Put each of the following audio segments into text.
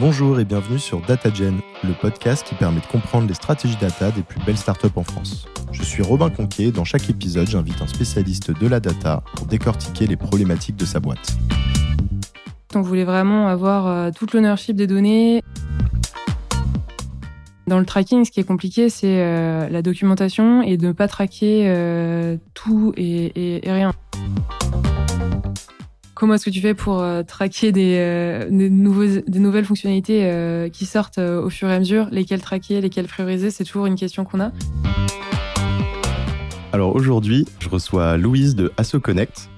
Bonjour et bienvenue sur DataGen, le podcast qui permet de comprendre les stratégies data des plus belles startups en France. Je suis Robin Conquier, dans chaque épisode j'invite un spécialiste de la data pour décortiquer les problématiques de sa boîte. On voulait vraiment avoir euh, toute l'ownership des données. Dans le tracking, ce qui est compliqué, c'est euh, la documentation et de ne pas traquer euh, tout et, et rien. Comment est-ce que tu fais pour euh, traquer des, euh, des, nouvelles fonctionnalités euh, qui sortent au fur et à mesure? Lesquelles traquer, lesquelles prioriser? C'est toujours une question qu'on a. Alors aujourd'hui, je reçois Louise de AssoConnect.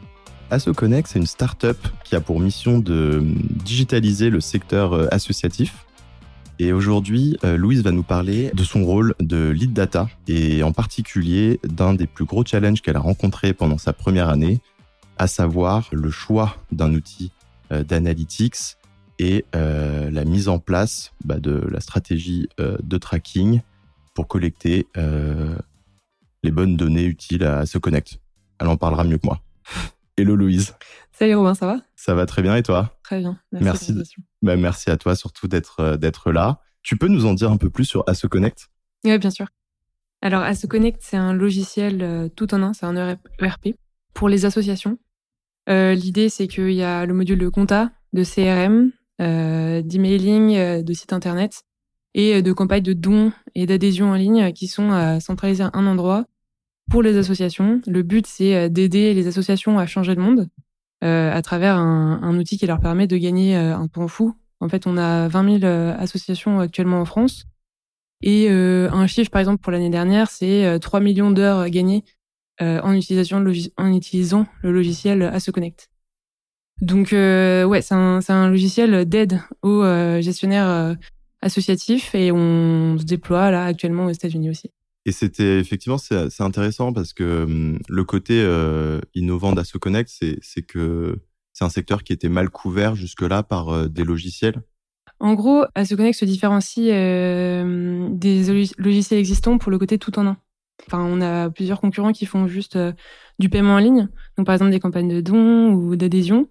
AssoConnect, c'est une start-up qui a pour mission de digitaliser le secteur associatif. Et aujourd'hui, Louise va nous parler de son rôle de lead data et en particulier d'un des plus gros challenges qu'elle a rencontré pendant sa première année, à savoir le choix d'un outil euh, d'analytics et euh, la mise en place bah, de la stratégie euh, de tracking pour collecter les bonnes données utiles à se connect. Elle en parlera mieux que moi. Hello Louise. Salut Robin, ça va? Ça va très bien et toi? Très bien. Merci. Merci, bah, merci à toi surtout d'être d'être là. Tu peux nous en dire un peu plus sur AssoConnect Oui, bien sûr. Alors AssoConnect, c'est un logiciel tout en un, c'est un ERP pour les associations l'idée, c'est qu'il y a le module de compta, de CRM, euh, d'emailing, euh, de site internet et de campagnes de dons et d'adhésion en ligne qui sont centralisées à un endroit pour les associations. Le but, c'est d'aider les associations à changer le monde à travers un, outil qui leur permet de gagner un temps fou. En fait, on a 20 000 associations actuellement en France. Et un chiffre, par exemple, pour l'année dernière, c'est 3 millions d'heures gagnées euh, en, utilisation en utilisant le logiciel AssoConnect. Donc euh, ouais, c'est un, un, logiciel d'aide aux euh, gestionnaires associatifs et on se déploie là actuellement aux États-Unis aussi. Et c'était effectivement c'est intéressant parce que hum, le côté innovant d'AssoConnect, c'est que c'est un secteur qui était mal couvert jusque-là par des logiciels. En gros, AssoConnect se différencie des logiciels existants pour le côté tout en un. Enfin, on a plusieurs concurrents qui font juste euh, du paiement en ligne, donc par exemple des campagnes de dons ou d'adhésion.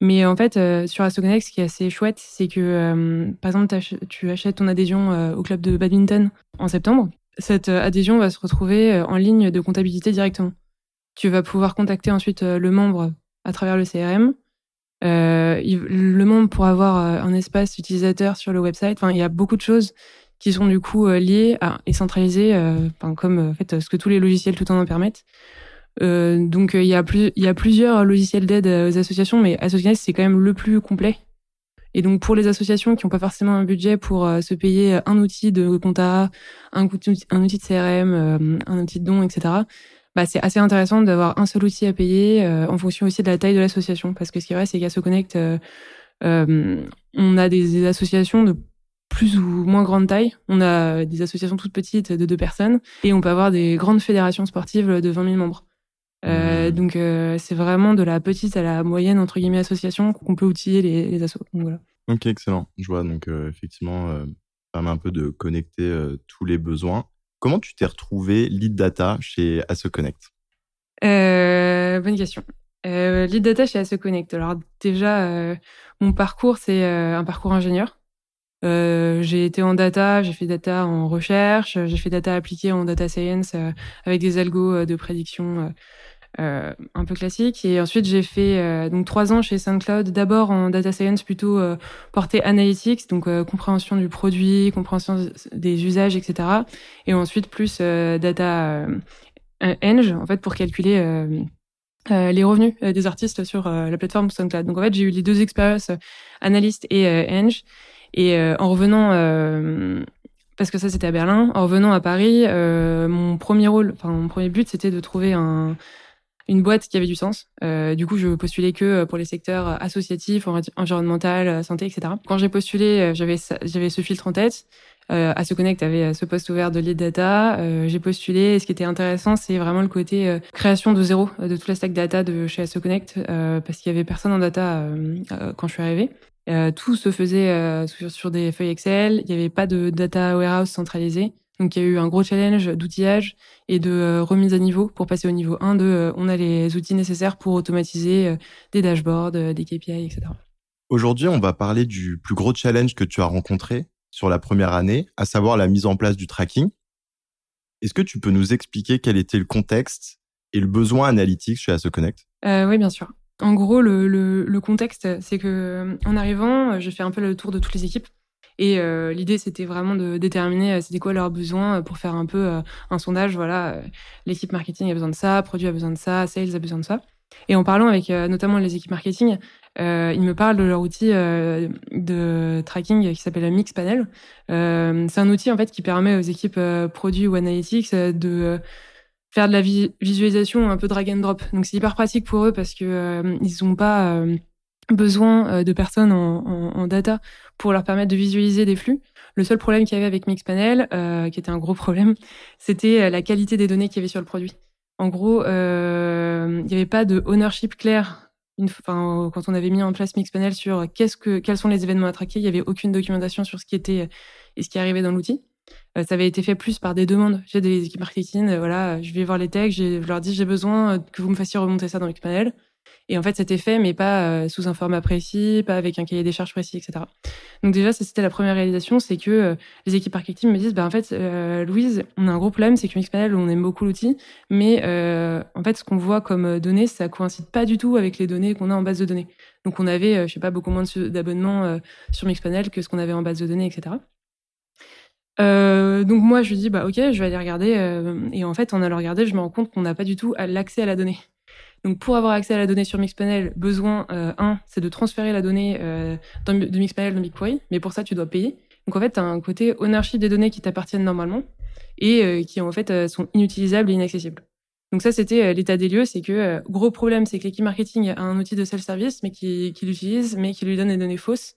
Mais en fait, euh, sur AstroConnect, ce qui est assez chouette, c'est que, euh, par exemple, tu achètes ton adhésion au club de badminton en septembre. Cette adhésion va se retrouver en ligne de comptabilité directement. Tu vas pouvoir contacter ensuite le membre à travers le CRM. le membre pour avoir un espace utilisateur sur le website. Enfin, il y a beaucoup de choses qui sont du coup euh, liés à, et centralisés, euh, comme en fait, ce que tous les logiciels tout en un permettent. Euh, donc il y a y a plusieurs logiciels d'aide aux associations, mais Associations c'est quand même le plus complet. Et donc pour les associations qui n'ont pas forcément un budget pour se payer un outil de compta, un outil, de CRM, un outil de don, etc. Bah, c'est assez intéressant d'avoir un seul outil à payer en fonction aussi de la taille de l'association. Parce que ce qui est vrai, c'est qu'à se connect, on a des associations de plus ou moins grande taille. On a des associations toutes petites de deux personnes et on peut avoir des grandes fédérations sportives de 20 000 membres. Euh, mmh. donc euh, c'est vraiment de la petite à la moyenne entre guillemets association qu'on peut outiller les, les assos. voilà. Ok excellent, je vois donc euh, effectivement ça permet un peu de connecter tous les besoins. Comment tu t'es retrouvé lead data chez AssoConnect? Bonne question. lead data chez AssoConnect. Alors déjà mon parcours c'est un parcours ingénieur. Euh, j'ai été en data, j'ai fait data en recherche, j'ai fait data appliquée en data science euh, avec des algos euh, de prédiction un peu classiques. Et ensuite, j'ai fait donc trois ans chez SoundCloud, d'abord en data science plutôt portée analytics, donc compréhension du produit, compréhension des usages, etc. Et ensuite plus data eng, en fait, pour calculer les revenus des artistes sur la plateforme SoundCloud. Donc en fait, j'ai eu les deux expériences, analyste et eng. Et euh, en revenant, euh, parce que ça c'était à Berlin, en revenant à Paris, euh, mon premier rôle, enfin mon premier but, c'était de trouver un, une boîte qui avait du sens. Euh, du coup, je postulais que pour les secteurs associatifs, environnemental, santé, etc. Quand j'ai postulé, j'avais j'avais ce filtre en tête. Euh, à connect avait ce poste ouvert de lead data. Euh, j'ai postulé. Et ce qui était intéressant, c'est vraiment le côté création de zéro de toute la stack data de chez se Connect, parce qu'il y avait personne en data quand je suis arrivée. Euh, tout se faisait euh, sur, sur, des feuilles Excel. Il n'y avait pas de data warehouse centralisé. Donc il y a eu un gros challenge d'outillage et de euh, remise à niveau pour passer au niveau 1 de on a les outils nécessaires pour automatiser des dashboards, des KPI, etc. Aujourd'hui, on va parler du plus gros challenge que tu as rencontré sur la première année, à savoir la mise en place du tracking. Est-ce que tu peux nous expliquer quel était le contexte et le besoin analytique chez AssoConnect euh, Oui, bien sûr. En gros, le, contexte, c'est que en arrivant, j'ai fait un peu le tour de toutes les équipes. Et euh, l'idée, c'était vraiment de déterminer euh, c'était quoi leurs besoins pour faire un peu un sondage. Voilà, l'équipe marketing a besoin de ça, produit a besoin de ça, sales a besoin de ça. Et en parlant avec notamment les équipes marketing, euh, ils me parlent de leur outil euh, de tracking qui s'appelle Mixpanel. Euh, c'est un outil en fait qui permet aux équipes produits ou analytics de faire de la visualisation un peu drag and drop. Donc c'est hyper pratique pour eux parce que ils n'ont pas besoin de personnes en, data pour leur permettre de visualiser des flux. Le seul problème qu'il y avait avec Mixpanel, euh, qui était un gros problème, c'était la qualité des données qu'il y avait sur le produit. En gros, euh, il n'y avait pas de ownership clair une, quand on avait mis en place Mixpanel sur qu'est-ce que, quels sont les événements à traquer, il n'y avait aucune documentation sur ce qui était et ce qui arrivait dans l'outil. Euh, ça avait été fait plus par des demandes. J'ai des équipes marketing, euh, voilà, je vais voir les techs, je leur dis j'ai besoin que vous me fassiez remonter ça dans Mixpanel. Et en fait, c'était fait, mais pas euh, sous un format précis, pas avec un cahier des charges précis, etc. Donc déjà, c'était la première réalisation, c'est que euh, les équipes marketing me disent, bah en fait, euh, Louise, on a un gros problème, c'est que Mixpanel, on aime beaucoup l'outil, mais en fait, ce qu'on voit comme données, ça coïncide pas du tout avec les données qu'on a en base de données. Donc on avait, je sais pas, beaucoup moins d'abonnements sur Mixpanel que ce qu'on avait en base de données, etc. donc moi je lui dis bah ok je vais aller regarder et en fait en allant regarder je me rends compte qu'on n'a pas du tout l'accès à la donnée donc pour avoir accès à la donnée sur Mixpanel, besoin euh, un, c'est de transférer la donnée euh, de Mixpanel dans BigQuery, mais pour ça tu dois payer. Donc en fait, tu as un côté ownership des données qui t'appartiennent normalement et euh, qui en fait euh, sont inutilisables et inaccessibles. Donc ça, c'était l'état des lieux, c'est que gros problème, c'est que l'équipe marketing a un outil de self-service, mais qui, qui l'utilise, mais qui lui donne des données fausses.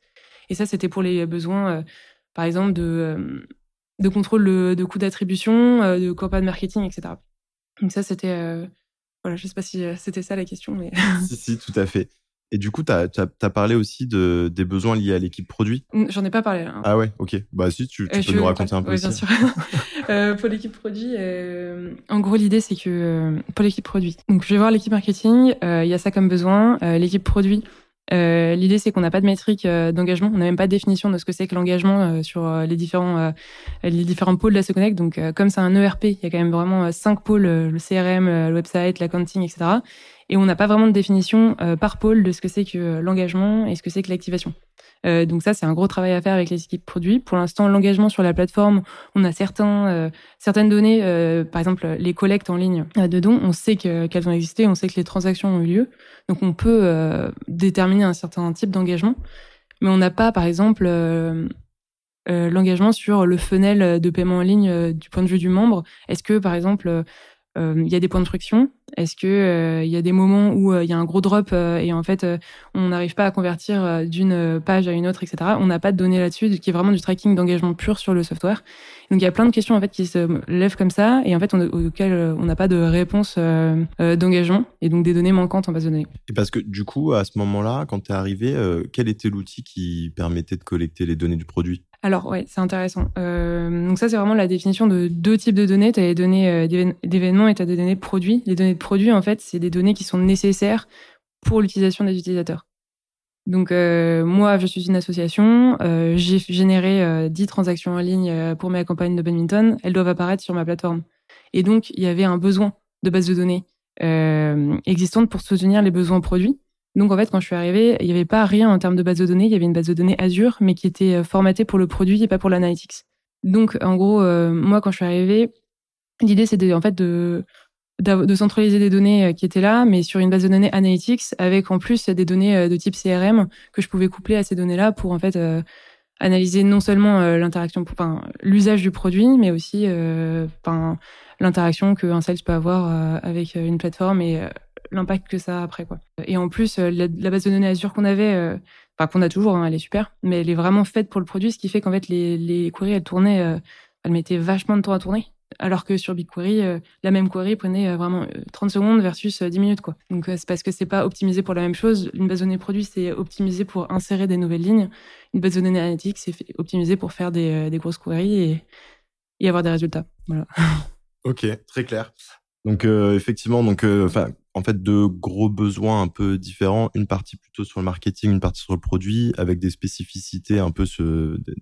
Et ça, c'était pour les besoins, par exemple, de, de contrôle de, de coûts d'attribution, de campagne marketing, etc. Donc ça, c'était voilà, je sais pas si euh, c'était ça la question, mais. si, si, tout à fait. Et du coup, tu as, as, parlé aussi de, des besoins liés à l'équipe produit? J'en ai pas parlé. Hein. Ah ouais, ok. Bah si, tu, tu euh, peux nous raconter un peu oui, bien sûr. euh, pour l'équipe produit, euh, en gros, l'idée, c'est que pour l'équipe produit, donc je vais voir l'équipe marketing, il y a ça comme besoin. l'équipe produit, euh, L'idée, c'est qu'on n'a pas de métrique euh, d'engagement. On n'a même pas de définition de ce que c'est que l'engagement euh, sur euh, les différents les différents pôles de la Connect. Donc, comme c'est un ERP, il y a quand même vraiment cinq pôles le CRM, le website, l'accounting, etc. Et on n'a pas vraiment de définition par pôle de ce que c'est que l'engagement et ce que c'est que l'activation. Euh, donc ça, c'est un gros travail à faire avec les équipes produits. Pour l'instant, l'engagement sur la plateforme, on a certains, euh, certaines données, euh, par exemple les collectes en ligne de dons, on sait qu'elles ont existé, on sait que les transactions ont eu lieu. Donc on peut déterminer un certain type d'engagement, mais on n'a pas, par exemple, l'engagement sur le funnel de paiement en ligne du point de vue du membre. Est-ce que, par exemple, il y a des points de friction? Est-ce que euh, il y a des moments où euh, il y a un gros drop euh, et en fait on n'arrive pas à convertir d'une page à une autre, etc. On n'a pas de données là-dessus, qui est vraiment du tracking d'engagement pur sur le software. Donc il y a plein de questions en fait qui se lèvent comme ça et en fait auxquelles on n'a pas de réponse d'engagement et donc des données manquantes en base de données. Et parce que du coup à ce moment-là, quand tu es arrivé, quel était l'outil qui permettait de collecter les données du produit? Alors ouais, c'est intéressant. Euh, donc ça, c'est vraiment la définition de deux types de données. Tu as les données d'événements et tu as des données de produits. Les données de produits, en fait, c'est des données qui sont nécessaires pour l'utilisation des utilisateurs. Donc euh, moi, je suis une association, euh, j'ai généré euh, 10 transactions en ligne euh, pour mes campagnes de badminton, elles doivent apparaître sur ma plateforme. Et donc, il y avait un besoin de base de données euh, existante pour soutenir les besoins produits. Donc en fait, quand je suis arrivée, il n'y avait pas rien en termes de base de données, il y avait une base de données Azure, mais qui était formatée pour le produit et pas pour l'analytics. Donc en gros, moi, quand je suis arrivée, l'idée c'était en fait de de centraliser des données euh, qui étaient là, mais sur une base de données analytics, avec en plus des données euh, de type CRM que je pouvais coupler à ces données-là pour en fait euh, analyser non seulement l'interaction, enfin l'usage du produit, mais aussi enfin l'interaction qu'un sales peut avoir avec une plateforme et l'impact que ça a après quoi. Et en plus, la, base de données Azure qu'on avait, enfin qu'on a toujours, hein, elle est super, mais elle est vraiment faite pour le produit, ce qui fait qu'en fait les, les queries elles tournaient, elles mettaient vachement de temps à tourner alors que sur BigQuery, euh, la même query prenait euh, vraiment 30 euh, secondes versus 10 minutes. Quoi. Donc c'est parce que c'est pas optimisé pour la même chose. Une base de données produit, c'est optimisé pour insérer des nouvelles lignes. Une base de données analytique, c'est optimisé pour faire des, grosses queries et, y avoir des résultats. Voilà. Ok, très clair. Donc effectivement, donc enfin en fait deux gros besoins un peu différents, une partie plutôt sur le marketing, une partie sur le produit, avec des spécificités un peu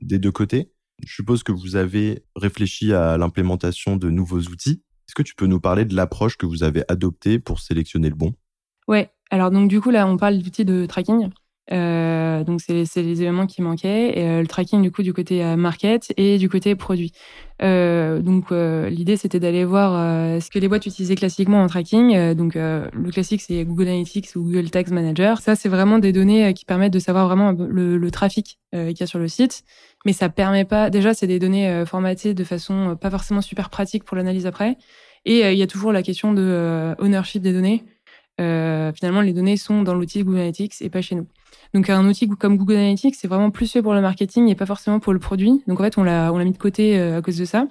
des deux côtés. Je suppose que vous avez réfléchi à l'implémentation de nouveaux outils. Est-ce que tu peux nous parler de l'approche que vous avez adoptée pour sélectionner le bon? Ouais, alors donc du coup là on parle d'outils de tracking. Euh, donc c'est les éléments qui manquaient, et, euh, le tracking du coup du côté euh, market et du côté produit. Euh, donc euh, l'idée c'était d'aller voir ce que les boîtes utilisaient classiquement en tracking. donc le classique c'est Google Analytics ou Google Tags Manager. Ça c'est vraiment des données qui permettent de savoir vraiment le, le trafic qu'il y a sur le site, mais ça permet pas. Déjà c'est des données formatées de façon pas forcément super pratique pour l'analyse après. Et il y a toujours la question de ownership des données. Finalement les données sont dans l'outil Google Analytics et pas chez nous. Donc un outil comme Google Analytics, c'est vraiment plus fait pour le marketing et pas forcément pour le produit. Donc en fait, on l'a mis de côté euh, à cause de ça.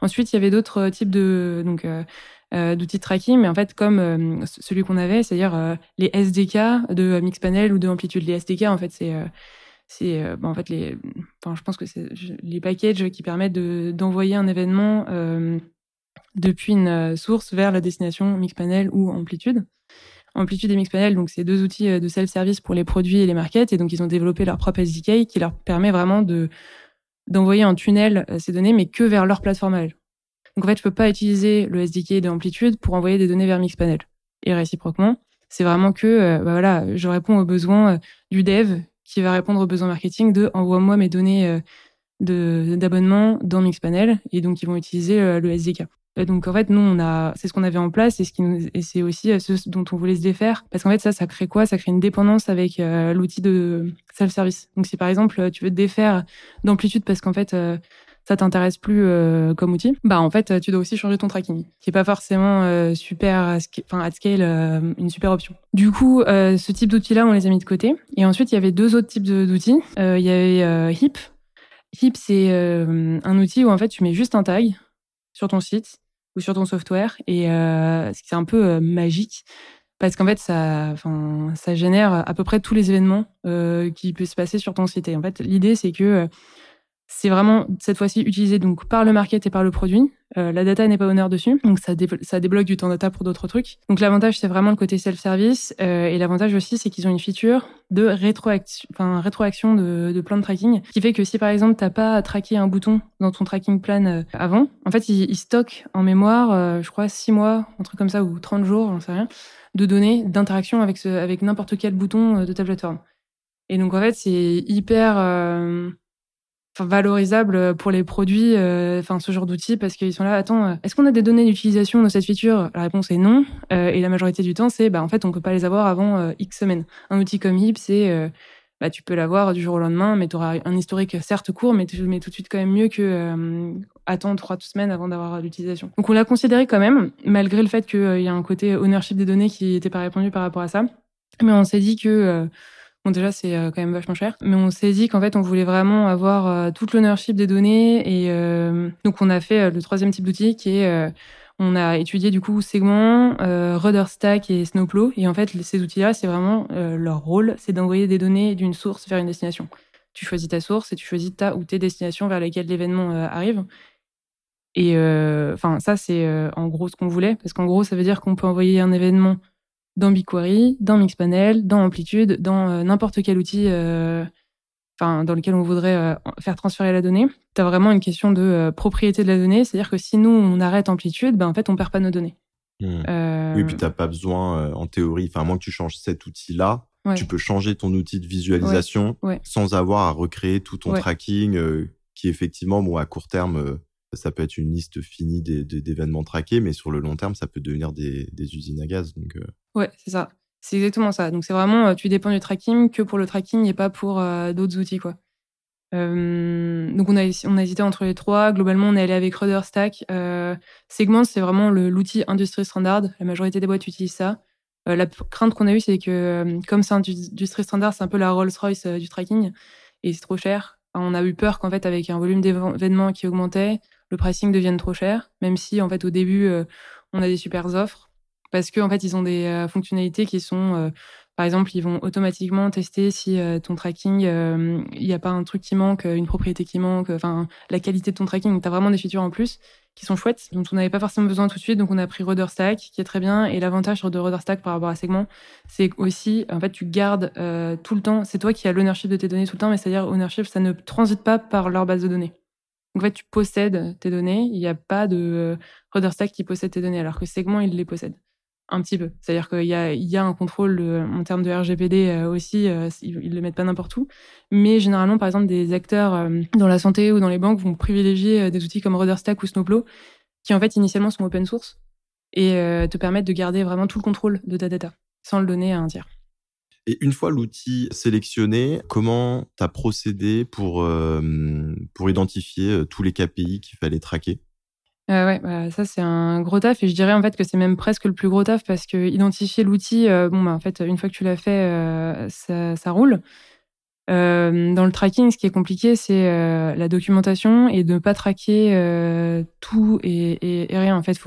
Ensuite, il y avait d'autres euh, types de donc euh, d'outils de tracking, mais en fait comme celui qu'on avait, c'est-à-dire les SDK de Mixpanel ou de Amplitude. Les SDK, en fait, c'est c'est en fait les je pense que les packages qui permettent de d'envoyer un événement depuis une source vers la destination Mixpanel ou Amplitude. Amplitude et Mixpanel, donc c'est deux outils euh, de self-service pour les produits et les markets, et donc ils ont développé leur propre SDK qui leur permet vraiment de d'envoyer un tunnel euh, ces données, mais que vers leur plateforme à Donc en fait, je peux pas utiliser le SDK de Amplitude pour envoyer des données vers Mixpanel. Et réciproquement, c'est vraiment que euh, bah voilà, je réponds aux besoins du dev qui va répondre aux besoins marketing de envoie-moi mes données d'abonnement dans Mixpanel, et donc ils vont utiliser le SDK donc en fait, nous, on a, c'est ce qu'on avait en place et ce c'est aussi euh, ce dont on voulait se défaire, parce qu'en fait, ça, ça crée quoi? Ça crée une dépendance avec euh, l'outil de self-service. Donc si par exemple tu veux te défaire d'amplitude parce qu'en fait euh, ça t'intéresse plus comme outil, bah en fait tu dois aussi changer ton tracking, qui est pas forcément super, enfin at scale, une super option. Du coup, ce type d'outils-là, on les a mis de côté. Et ensuite, il y avait deux autres types d'outils. il y avait Hip. Hip, c'est un outil où en fait tu mets juste un tag sur ton site ou sur ton software. Et euh, c'est un peu euh, magique parce qu'en fait, ça, ça génère à peu près tous les événements euh, qui peuvent se passer sur ton site. En fait, l'idée, c'est que c'est vraiment cette fois-ci utilisé donc par le market et par le produit. Euh, la data n'est pas honneur dessus, donc ça, débloque du temps data pour d'autres trucs. Donc l'avantage c'est vraiment le côté self-service euh, et l'avantage aussi c'est qu'ils ont une feature de rétroaction, rétroaction de, plan de tracking, qui fait que si par exemple t'as pas traqué un bouton dans ton tracking plan euh, avant, en fait il, il stocke en mémoire, euh, je crois 6 mois, un truc comme ça ou 30 jours, j'en sais rien, de données d'interaction avec avec n'importe quel bouton euh, de ta plateforme. Et donc en fait c'est hyper valorisable pour les produits, euh, enfin ce genre d'outils, parce qu'ils sont là. Attends, euh, est-ce qu'on a des données d'utilisation de cette feature? La réponse est non, euh, et la majorité du temps, c'est bah en fait on peut pas les avoir avant X semaines. Un outil comme Hip, c'est bah tu peux l'avoir du jour au lendemain, mais tu auras un historique certes court, mais mets tout de suite quand même mieux que attendre trois semaines avant d'avoir l'utilisation. Donc on l'a considéré quand même, malgré le fait qu'il y a un côté ownership des données qui n'était pas répondu par rapport à ça. Mais on s'est dit que Bon, déjà, c'est euh, quand même vachement cher. Mais on s'est dit qu'en fait, on voulait vraiment avoir euh, toute l'ownership des données. Et euh, donc, on a fait le troisième type d'outil qui est... on a étudié du coup Segment, euh, Rudderstack et Snowplow. Et en fait, ces outils-là, c'est vraiment leur rôle, c'est d'envoyer des données d'une source vers une destination. Tu choisis ta source et tu choisis ta ou tes destinations vers lesquelles l'événement arrive. Et enfin, ça, c'est en gros ce qu'on voulait. Parce qu'en gros, ça veut dire qu'on peut envoyer un événement dans BigQuery, dans Mixpanel, dans Amplitude, dans euh, n'importe quel outil euh, enfin dans lequel on voudrait euh, faire transférer la donnée. Tu as vraiment une question de propriété de la donnée, c'est-à-dire que si nous on arrête Amplitude, ben en fait on perd pas nos données. Hmm. Oui, puis t'as pas besoin en théorie, enfin à moins que tu changes cet outil-là, tu peux changer ton outil de visualisation sans avoir à recréer tout ton tracking qui effectivement bon à court terme ça peut être une liste finie d'événements traqués, mais sur le long terme, ça peut devenir des, usines à gaz. Donc, euh. Ouais, c'est ça. C'est exactement ça. Donc, c'est vraiment, euh, tu dépends du tracking que pour le tracking et pas pour euh, d'autres outils, quoi. donc, on a, on a hésité entre les trois. Globalement, on est allé avec Rudderstack. Segment, c'est vraiment l'outil industrie standard. La majorité des boîtes utilisent ça. la crainte qu'on a eue, c'est que, comme c'est industrie standard, c'est un peu la Rolls-Royce du tracking et c'est trop cher. On a eu peur qu'en fait, avec un volume d'événements qui augmentait, le pricing devienne trop cher, même si en fait au début euh, on a des super offres parce qu'en en fait ils ont des euh, fonctionnalités qui sont euh, par exemple, ils vont automatiquement tester si ton tracking, il n'y a pas un truc qui manque, une propriété qui manque, enfin la qualité de ton tracking. Tu as vraiment des features en plus. qui sont chouettes, dont on n'avait pas forcément besoin tout de suite. Donc, on a pris RudderStack, qui est très bien. Et l'avantage de RudderStack par rapport à Segment, c'est aussi, en fait, tu gardes tout le temps. C'est toi qui as l'ownership de tes données tout le temps, mais c'est-à-dire ownership, ça ne transite pas par leur base de données. Donc, en fait, tu possèdes tes données. Il n'y a pas de euh, RudderStack qui possède tes données, alors que Segment, il les possède. Un petit peu. C'est-à-dire qu'il y a, il y a un contrôle en termes de RGPD euh, aussi, euh, ils, ne le mettent pas n'importe où. Mais généralement, par exemple, des acteurs dans la santé ou dans les banques vont privilégier des outils comme RudderStack ou Snowplow, qui en fait initialement sont open source et te permettent de garder vraiment tout le contrôle de ta data sans le donner à un tiers. Et une fois l'outil sélectionné, comment tu as procédé pour, pour identifier tous les KPI qu'il fallait traquer? Euh, ouais, bah, ça c'est un gros taf et je dirais en fait que c'est même presque le plus gros taf parce que identifier l'outil, euh, bon bah en fait une fois que tu l'as fait, euh, ça, roule. Euh, dans le tracking, ce qui est compliqué, c'est la documentation et de ne pas traquer tout et, rien. En fait,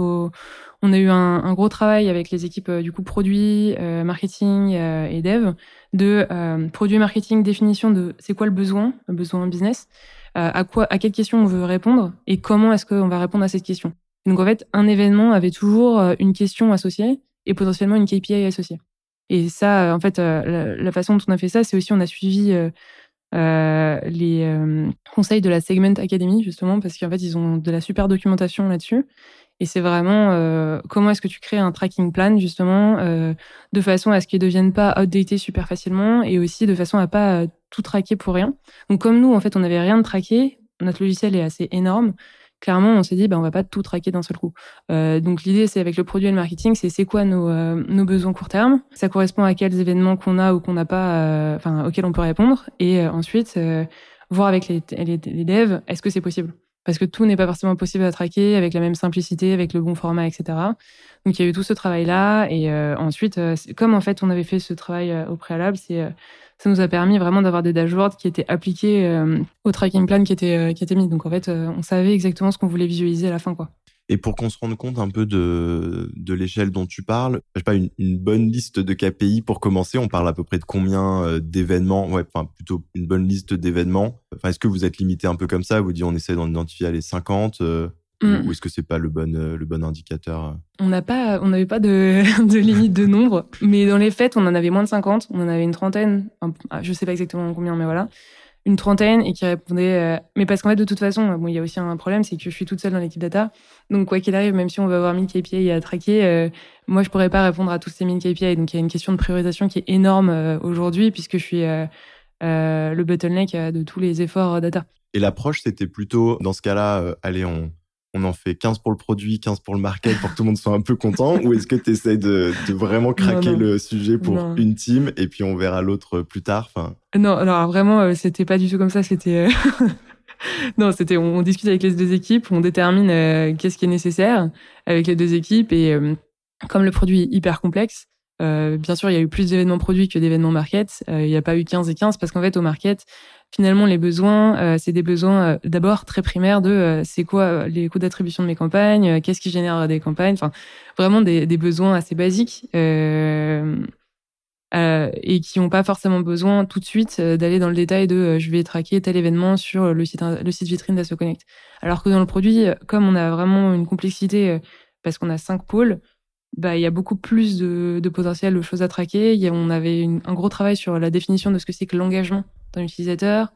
on a eu un, gros travail avec les équipes du coup produit, marketing et dev de produit marketing définition de c'est quoi le besoin, le besoin business euh, à quoi, à quelle question on veut répondre et comment est-ce qu'on va répondre à cette question. Donc en fait, un événement avait toujours euh, une question associée et potentiellement une KPI associée. Et ça, en fait, euh, la, façon dont on a fait ça, c'est aussi on a suivi euh, les conseils de la Segment Academy justement parce qu'en fait ils ont de la super documentation là-dessus et c'est vraiment euh, comment est-ce que tu crées un tracking plan justement euh, de façon à ce qu'il ne devienne pas outdated super facilement et aussi de façon à pas euh, tout traquer pour rien. Donc comme nous en fait on n'avait rien de traqué, notre logiciel est assez énorme. Clairement, on s'est dit, ben, on va pas tout traquer d'un seul coup. Euh, donc l'idée, c'est avec le produit et le marketing, c'est c'est quoi nos, nos besoins court terme, ça correspond à quels événements qu'on a ou qu'on n'a pas, enfin auxquels on peut répondre, et ensuite voir avec les, les, les devs, est-ce que c'est possible? Parce que tout n'est pas forcément possible à traquer avec la même simplicité, avec le bon format, etc. Donc il y a eu tout ce travail-là, et euh, ensuite, euh, comme en fait on avait fait ce travail euh, au préalable, ça nous a permis vraiment d'avoir des dashboards qui étaient appliqués au tracking plan qui était qui était mis. Donc en fait, on savait exactement ce qu'on voulait visualiser à la fin, quoi. Et pour qu'on se rende compte un peu de, de l'échelle dont tu parles, je sais pas, une, une, bonne liste de KPI pour commencer, on parle à peu près de combien euh, d'événements, ouais, enfin plutôt une bonne liste d'événements. Enfin, est-ce que vous êtes limité un peu comme ça? Vous dites on essaie d'en identifier les 50 euh, mm. ou est-ce que c'est pas le bon euh, le bon indicateur? On n'a pas, on n'avait pas de, de limite de nombre, mais dans les faits, on en avait moins de 50, on en avait une trentaine, je sais pas exactement combien, mais voilà une trentaine et qui répondait. Euh, mais parce qu'en fait, de toute façon, bon, il y a aussi un problème, c'est que je suis toute seule dans l'équipe data. Donc, quoi qu'il arrive, même si on va avoir 1000 KPI à traquer, euh, moi, je pourrais pas répondre à tous ces 1000 KPI. Donc, il y a une question de priorisation qui est énorme euh, aujourd'hui, puisque je suis le bottleneck de tous les efforts data. Et l'approche, c'était plutôt, dans ce cas-là, allez, on, on en fait 15 pour le produit, 15 pour le market pour que tout le monde soit un peu content Ou est-ce que tu essaies de, vraiment craquer le sujet pour une team et puis on verra l'autre plus tard enfin... Non, alors vraiment, euh, c'était pas du tout comme ça. C'était. Euh, non, c'était on, discute avec les deux équipes, on détermine euh, qu'est-ce qui est nécessaire avec les deux équipes et comme le produit est hyper complexe, bien sûr, il y a eu plus d'événements produits que d'événements market. il n'y a pas eu 15 et 15 parce qu'en fait, au market, finalement les besoins euh, c'est des besoins euh, d'abord très primaires de euh, c'est quoi les coûts d'attribution de mes campagnes qu'est-ce qui génère des campagnes enfin vraiment des, des, besoins assez basiques et qui n'ont pas forcément besoin tout de suite d'aller dans le détail de je vais traquer tel événement sur le site le site vitrine d'AssoConnect alors que dans le produit comme on a vraiment une complexité parce qu'on a cinq pôles bah, il y a beaucoup plus de, de potentiel de choses à traquer. Il y a, on avait un gros travail sur la définition de ce que c'est que l'engagement d'un utilisateur,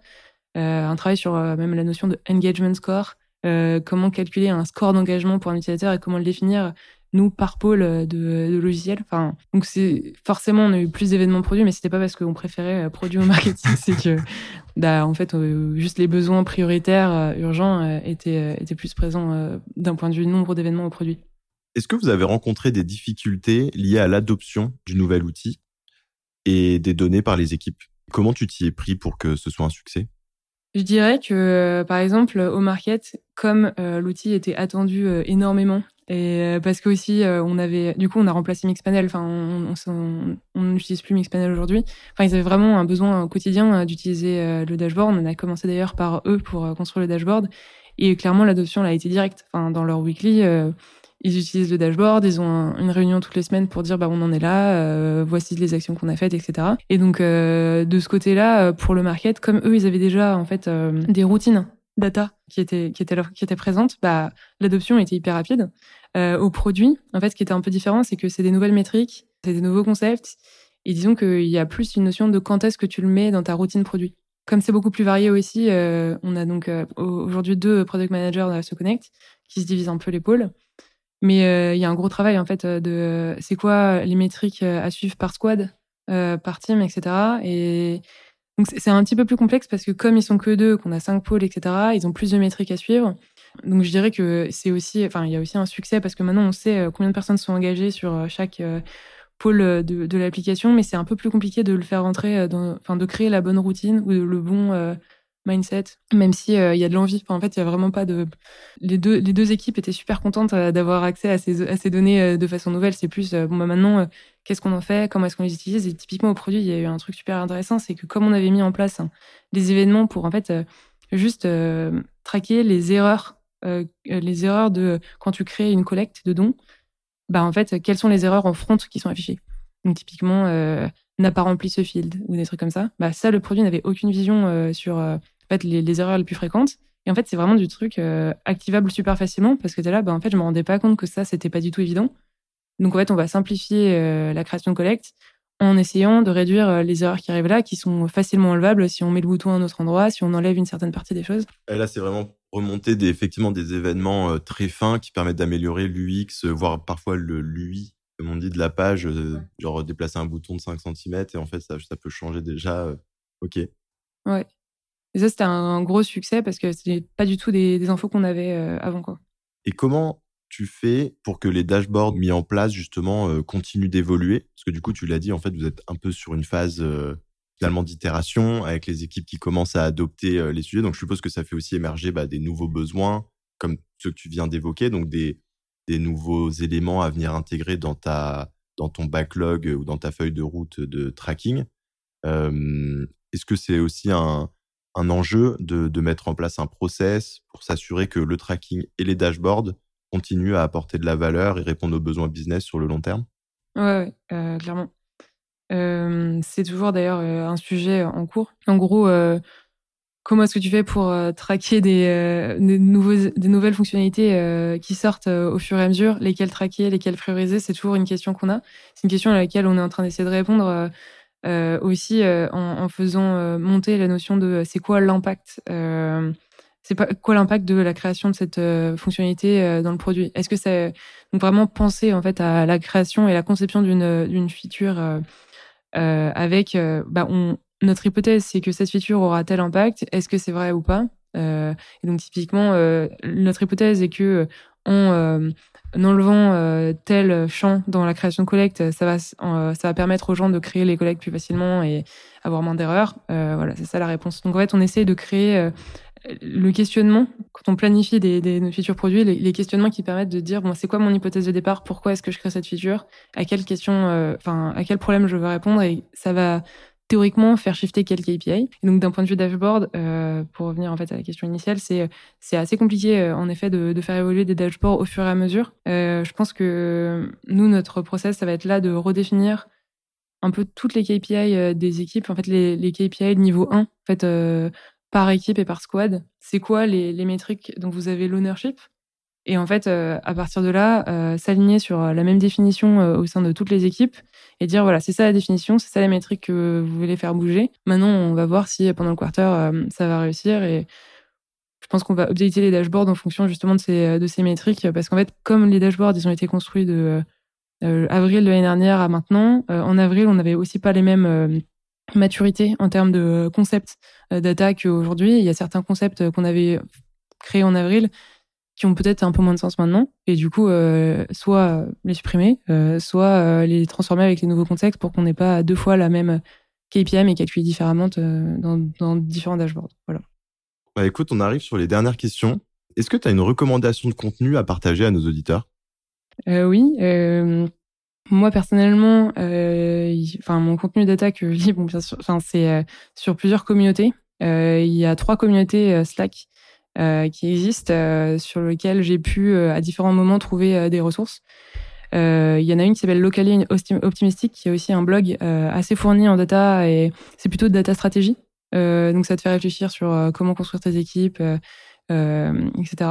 euh, un travail sur euh, même la notion de engagement score, euh, comment calculer un score d'engagement pour un utilisateur et comment le définir nous par pôle de, de logiciel. Enfin, donc c'est forcément on a eu plus d'événements produits, mais c'était pas parce qu'on préférait produit au marketing, c'est que bah, en fait juste les besoins prioritaires urgents étaient étaient plus présents d'un point de vue nombre d'événements au produit. Est-ce que vous avez rencontré des difficultés liées à l'adoption du nouvel outil et des données par les équipes? Comment tu t'y es pris pour que ce soit un succès? Je dirais que, par exemple, au market, comme euh, l'outil était attendu euh, énormément, et euh, parce que aussi on avait, du coup, on a remplacé Mixpanel. Enfin, on n'utilise plus Mixpanel aujourd'hui. Enfin, ils avaient vraiment un besoin quotidien d'utiliser le dashboard. On a commencé d'ailleurs par eux pour construire le dashboard, et clairement l'adoption a été directe. Enfin, dans leur weekly ils utilisent le dashboard, ils ont une réunion toutes les semaines pour dire bah on en est là, euh, voici les actions qu'on a faites, etc. Et donc euh, de ce côté-là, euh, pour le market, comme eux ils avaient déjà en fait des routines data qui était qui était qui était présente, bah l'adoption était hyper rapide. Euh, au produit, en fait, ce qui était un peu différent, c'est que c'est des nouvelles métriques, c'est des nouveaux concepts, et disons qu'il y a plus une notion de quand est-ce que tu le mets dans ta routine produit. Comme c'est beaucoup plus varié aussi, euh, on a donc euh, aujourd'hui deux product managers dans se Connect qui se divisent un peu les pôles. Mais il y a un gros travail en fait de c'est quoi les métriques à suivre par squad, par team, etc. Et donc c'est un petit peu plus complexe parce que comme ils sont que deux, qu'on a cinq pôles, etc. Ils ont plus de métriques à suivre. Donc je dirais que c'est aussi, enfin il y a aussi un succès parce que maintenant on sait euh, combien de personnes sont engagées sur euh, chaque euh, pôle de, l'application, mais c'est un peu plus compliqué de le faire rentrer, enfin de créer la bonne routine ou le bon mindset, même si il y a de l'envie. en fait, il y a vraiment pas de. Les deux, les deux équipes étaient super contentes d'avoir accès à ces, à ces données de façon nouvelle. C'est plus bon bah maintenant, qu'est-ce qu'on en fait, comment est-ce qu'on les utilise? Et typiquement au produit, il y a eu un truc super intéressant, c'est que comme on avait mis en place hein, des événements pour en fait juste traquer les erreurs euh, les erreurs de quand tu crées une collecte de dons, bah en fait, quelles sont les erreurs en front qui sont affichées? Donc typiquement, euh, n'a pas rempli ce field ou des trucs comme ça. Bah ça, le produit n'avait aucune vision euh, sur en fait, les, erreurs les plus fréquentes. Et en fait, c'est vraiment du truc activable super facilement parce que es là, bah, en fait, je me rendais pas compte que ça, c'était pas du tout évident. Donc en fait, on va simplifier la création de collecte en essayant de réduire les erreurs qui arrivent là, qui sont facilement enlevables si on met le bouton à un autre endroit, si on enlève une certaine partie des choses. Et là, c'est vraiment remonter des, effectivement des événements euh, très fins qui permettent d'améliorer l'UX, voire parfois le l'UI, comme on dit, de la page, euh, genre déplacer un bouton de 5 cm et en fait ça, ça peut changer déjà. Euh, ok. Ouais. Et ça c'était un, gros succès parce que c'était pas du tout des, des infos qu'on avait avant quoi. Et comment tu fais pour que les dashboards mis en place justement continuent d'évoluer? Parce que du coup tu l'as dit en fait vous êtes un peu sur une phase finalement d'itération avec les équipes qui commencent à adopter euh, les sujets. Donc, je suppose que ça fait aussi émerger bah, des nouveaux besoins, comme ceux que tu viens d'évoquer, donc des, des nouveaux éléments à venir intégrer dans, ta, dans ton backlog ou dans ta feuille de route de tracking. Euh, Est-ce que c'est aussi un, un enjeu de, de, mettre en place un process pour s'assurer que le tracking et les dashboards continuent à apporter de la valeur et répondre aux besoins business sur le long terme? Ouais euh, clairement. Euh, c'est toujours d'ailleurs euh, un sujet en cours. En gros, euh, comment est-ce que tu fais pour traquer des, des, nouvelles fonctionnalités qui sortent au fur et à mesure? Lesquelles traquer, lesquelles prioriser? C'est toujours une question qu'on a. C'est une question à laquelle on est en train d'essayer de répondre aussi en, faisant monter la notion de c'est quoi l'impact c'est pas quoi l'impact de la création de cette fonctionnalité dans le produit? Est-ce que c'est vraiment penser en fait à la création et la conception d'une d'une feature euh, avec euh, bah, on, notre hypothèse, c'est que cette feature aura tel impact. Est-ce que c'est vrai ou pas? Euh, Et donc typiquement, notre hypothèse est que en enlevant tel champ dans la création de collecte, ça va, ça va permettre aux gens de créer les collectes plus facilement et avoir moins d'erreurs. voilà, c'est ça la réponse. Donc en fait, on essaie de créer le questionnement, quand on planifie des, des futurs produits, les, questionnements qui permettent de dire bon, c'est quoi mon hypothèse de départ, pourquoi est-ce que je crée cette feature, à quelle question, euh, enfin, à quel problème je veux répondre, et ça va théoriquement faire shifter quelques KPI. Donc d'un point de vue dashboard, euh, pour revenir en fait à la question initiale, c'est c'est assez compliqué euh, en effet de, faire évoluer des dashboards au fur et à mesure. Euh, je pense que nous notre process ça va être là de redéfinir un peu toutes les KPI des équipes, en fait les, les KPI de niveau 1, en fait par équipe et par squad, c'est quoi les, les métriques? Dont vous avez l'ownership et en fait, euh, à partir de là, euh, s'aligner sur euh, la même définition au sein de toutes les équipes et dire voilà, c'est ça la définition, c'est ça les métriques que vous voulez faire bouger. Maintenant, on va voir si pendant le quarter ça va réussir et je pense qu'on va updater les dashboards en fonction justement de ces, de ces métriques parce qu'en fait, comme les dashboards, ils ont été construits de avril de l'année dernière à maintenant, en avril, on n'avait aussi pas les mêmes maturité en termes de concepts euh, d'attaque aujourd'hui. Il y a certains concepts qu'on avait créés en avril qui ont peut-être un peu moins de sens maintenant. Et du coup, euh, soit les supprimer, euh, soit les transformer avec les nouveaux contextes pour qu'on n'ait pas deux fois la même KPM et calculer différemment dans, différents dashboards. Voilà. Bah écoute, on arrive sur les dernières questions. Est-ce que tu as une recommandation de contenu à partager à nos auditeurs? Oui. Moi personnellement, euh, enfin mon contenu d'attaque, je lis, bon bien sûr, enfin c'est euh, sur plusieurs communautés. Euh, il y a trois communautés euh, qui existent sur lesquelles j'ai pu à différents moments trouver des ressources. Il y en a une qui s'appelle Locally Optimistic, qui est aussi un blog assez fourni en data et c'est plutôt de data stratégie. donc ça te fait réfléchir sur comment construire tes équipes, etc.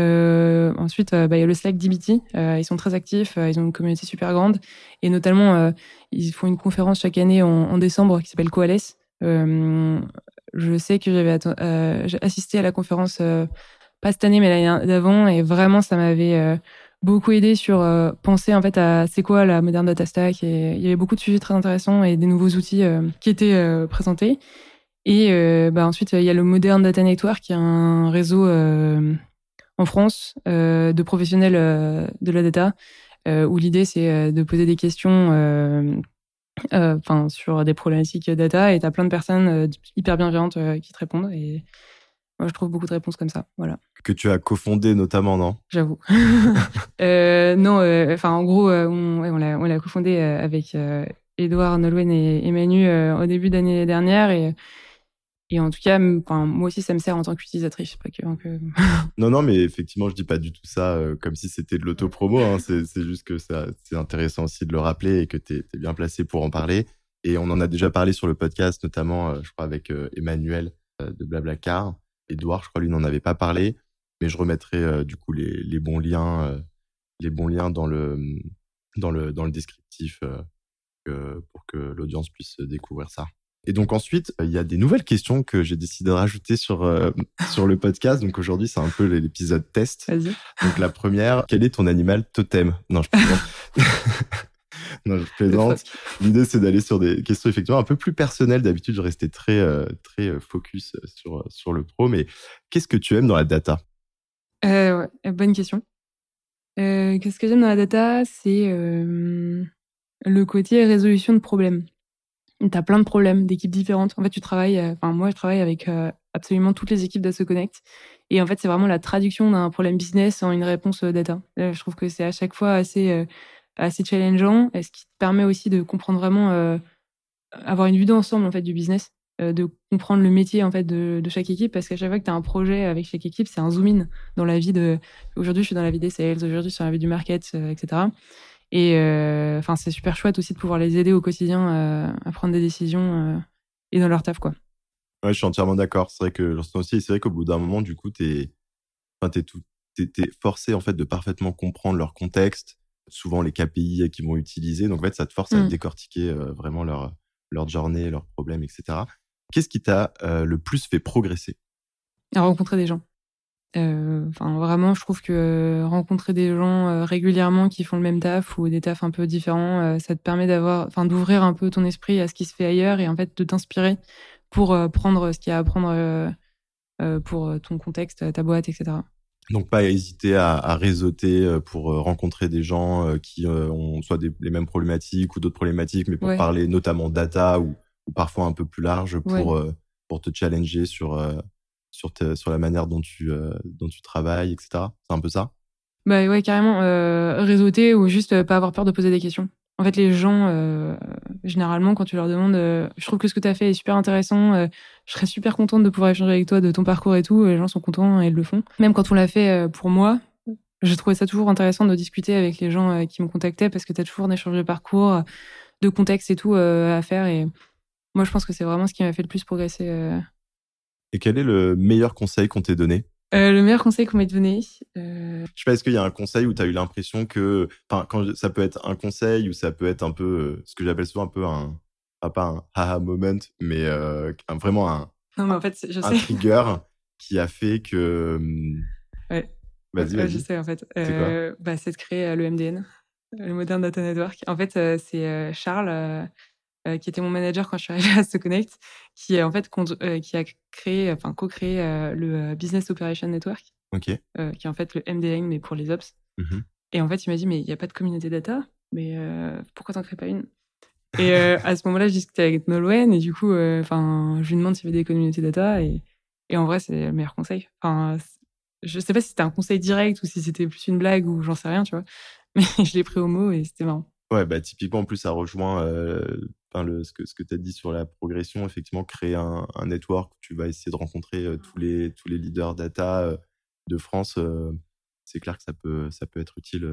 ensuite, bah, il y a le Slack DBT. ils sont très actifs, ils ont une communauté super grande. Et notamment, ils font une conférence chaque année en, décembre qui s'appelle Coalesce. Je sais que j'avais assisté à la conférence, pas cette année, mais l'année d'avant. Et vraiment, ça m'avait beaucoup aidé sur euh, penser en fait à c'est quoi la moderne data stack et il y avait beaucoup de sujets très intéressants et des nouveaux outils euh, qui étaient euh, présentés et bah ensuite il y a le Modern Data Network qui est un réseau en France de professionnels de la data où l'idée c'est de poser des questions enfin sur des problématiques data et tu as plein de personnes hyper bienveillantes qui te répondent et moi, je trouve beaucoup de réponses comme ça. Voilà. Que tu as cofondé notamment, non? J'avoue. euh, non, euh, enfin, en gros, euh, on, on l'a cofondé euh, avec Edouard Nolwenn et, Emmanuel au début d'année dernière. Et, et en tout cas, moi aussi, ça me sert en tant qu'utilisatrice. Non, non, mais effectivement, je dis pas du tout ça comme si c'était de l'autopromo. Hein. C'est juste que c'est intéressant aussi de le rappeler et que tu es, bien placé pour en parler. Et on en a déjà parlé sur le podcast, notamment, je crois, avec Emmanuel de Blablacar. Edouard, je crois, lui n'en avait pas parlé, mais je remettrai euh, du coup les, bons liens, euh, les bons liens dans le dans le dans le descriptif euh, pour que l'audience puisse découvrir ça. Et donc ensuite, il y a des nouvelles questions que j'ai décidé de rajouter sur sur le podcast. Donc aujourd'hui, c'est un peu l'épisode test. Donc la première, quel est ton animal totem? Non, je non, je plaisante. L'idée, c'est d'aller sur des questions effectivement un peu plus personnelles. D'habitude, je restais très, euh, très euh, focus sur, sur le pro. Mais qu'est-ce que tu aimes dans la data? Euh, Bonne question. qu'est-ce que j'aime dans la data? C'est le côté résolution de problèmes. Tu as plein de problèmes d'équipes différentes. En fait, tu travailles, enfin, moi, je travaille avec absolument toutes les équipes d'Asso Connect. Et en fait, c'est vraiment la traduction d'un problème business en une réponse data. je trouve que c'est à chaque fois assez assez challengeant et ce qui te permet aussi de comprendre vraiment, euh, avoir une vue d'ensemble en fait du business, euh, de comprendre le métier en fait de, chaque équipe parce qu'à chaque fois que tu as un projet avec chaque équipe, c'est un zoom in dans la vie de. Aujourd'hui, je suis dans la vie des sales, aujourd'hui, je suis dans la vie du market, euh, etc. Et enfin, c'est super chouette aussi de pouvoir les aider au quotidien à prendre des décisions et dans leur taf quoi. Ouais, je suis entièrement d'accord. C'est vrai que aussi, c'est vrai qu'au bout d'un moment, du coup, t'es, enfin, t'es tout, t'es, forcé en fait de parfaitement comprendre leur contexte, souvent les KPI qu'ils vont utiliser. Donc en fait, ça te force à mmh. décortiquer euh, vraiment leur, leur journée, leurs problèmes, etc. Qu'est-ce qui t'a euh, le plus fait progresser? À rencontrer des gens. Euh, enfin, vraiment, je trouve que rencontrer des gens régulièrement qui font le même taf ou des tafs un peu différents, ça te permet d'avoir, enfin, d'ouvrir un peu ton esprit à ce qui se fait ailleurs et en fait de t'inspirer pour prendre ce qu'il y a à apprendre pour ton contexte, ta boîte, etc. Donc pas hésiter à, à réseauter euh, pour euh, rencontrer des gens euh, qui ont soit des, les mêmes problématiques ou d'autres problématiques, mais pour parler notamment data ou, ou, parfois un peu plus large pour pour te challenger sur sur sur la manière dont tu dont tu travailles, etc. C'est un peu ça? Bah ouais carrément réseauter ou juste pas avoir peur de poser des questions. En fait, les gens, euh, généralement, quand tu leur demandes, euh, je trouve que ce que tu as fait est super intéressant, euh, je serais super contente de pouvoir échanger avec toi de ton parcours et tout, les gens sont contents et ils le font. Même quand on l'a fait pour moi, j'ai trouvé ça toujours intéressant de discuter avec les gens qui me contactaient parce que tu as toujours un échange de parcours, de contexte et tout à faire. Et moi, je pense que c'est vraiment ce qui m'a fait le plus progresser. Et quel est le meilleur conseil qu'on t'ait donné? Euh, le meilleur conseil qu'on m'ait donné. Euh... Je sais pas, est-ce qu'il y a un conseil où tu as eu l'impression que, enfin, quand ça peut être un conseil ou ça peut être un peu, euh, ce que j'appelle souvent un peu un, pas un haha moment, mais euh, vraiment un, non, mais en fait, je un trigger qui a fait que. Ouais. Vas-y, vas-y. je sais en fait. Euh, bah, c'est de créer le MDN, le Modern Data Network. En fait, c'est Charles euh, qui était mon manager quand je suis arrivée à Se Connect, qui en fait euh, qui a créé, enfin co-créé euh, le Business Operation Network, qui est en fait le MDN mais pour les ops. Mmh et en fait, il m'a dit mais il n'y a pas de communauté data, mais pourquoi t'en crées pas une? Et à ce moment-là, je discutais avec Nolwenn et du coup, enfin, je lui demande s'il y avait des communautés data et, et en vrai, c'est le meilleur conseil. Enfin, je sais pas si c'était un conseil direct ou si c'était plus une blague ou j'en sais rien, tu vois. Mais je l'ai pris au mot et c'était marrant. Ouais, bah typiquement en plus ça rejoint ce que tu as dit sur la progression, effectivement créer un, network où tu vas essayer de rencontrer euh, tous les leaders data euh, de France, euh, c'est clair que ça peut être utile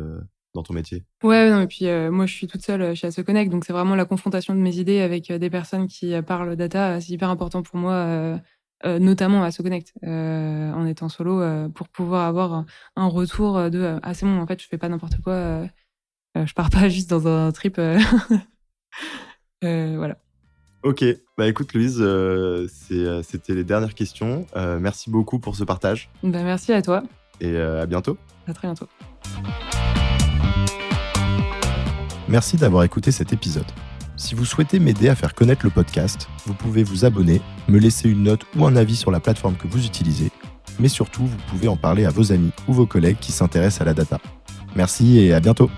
dans ton métier. Ouais, et puis moi je suis toute seule chez Asso Connect, donc c'est vraiment la confrontation de mes idées avec des personnes qui parlent data, c'est hyper important pour moi notamment à SoConnect, euh, en étant solo, pour pouvoir avoir un retour de ah c'est bon, en fait, je fais pas n'importe quoi, je pars pas juste dans un trip. Voilà. Ok, bah écoute Louise, c'était les dernières questions. merci beaucoup pour ce partage. Bah, merci à toi. Et à bientôt. À très bientôt. Merci d'avoir écouté cet épisode. Si vous souhaitez m'aider à faire connaître le podcast, vous pouvez vous abonner, me laisser une note ou un avis sur la plateforme que vous utilisez, mais surtout vous pouvez en parler à vos amis ou vos collègues qui s'intéressent à la data. Merci et à bientôt